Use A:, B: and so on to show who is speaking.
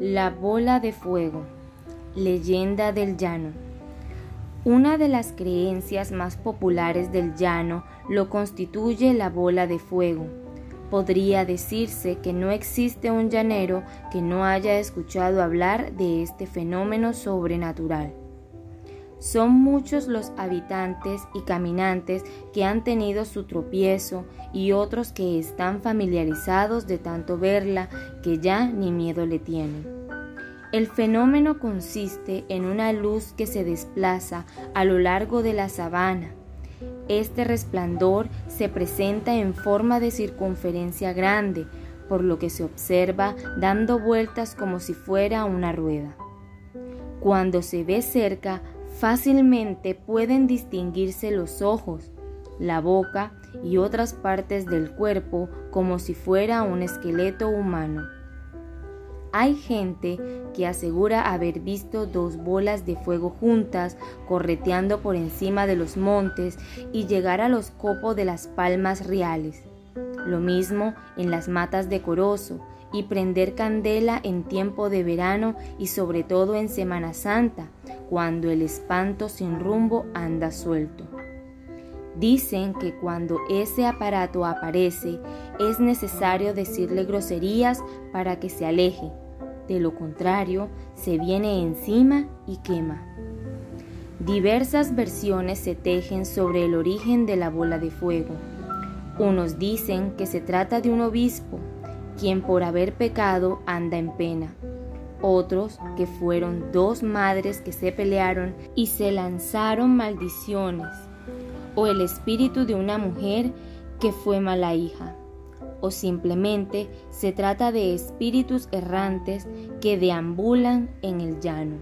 A: La bola de fuego. Leyenda del llano. Una de las creencias más populares del llano lo constituye la bola de fuego. Podría decirse que no existe un llanero que no haya escuchado hablar de este fenómeno sobrenatural. Son muchos los habitantes y caminantes que han tenido su tropiezo y otros que están familiarizados de tanto verla que ya ni miedo le tienen. El fenómeno consiste en una luz que se desplaza a lo largo de la sabana. Este resplandor se presenta en forma de circunferencia grande, por lo que se observa dando vueltas como si fuera una rueda. Cuando se ve cerca, Fácilmente pueden distinguirse los ojos, la boca y otras partes del cuerpo como si fuera un esqueleto humano. Hay gente que asegura haber visto dos bolas de fuego juntas correteando por encima de los montes y llegar a los copos de las palmas reales. Lo mismo en las matas de corozo y prender candela en tiempo de verano y sobre todo en Semana Santa, cuando el espanto sin rumbo anda suelto. Dicen que cuando ese aparato aparece es necesario decirle groserías para que se aleje, de lo contrario se viene encima y quema. Diversas versiones se tejen sobre el origen de la bola de fuego. Unos dicen que se trata de un obispo, quien por haber pecado anda en pena. Otros que fueron dos madres que se pelearon y se lanzaron maldiciones. O el espíritu de una mujer que fue mala hija. O simplemente se trata de espíritus errantes que deambulan en el llano.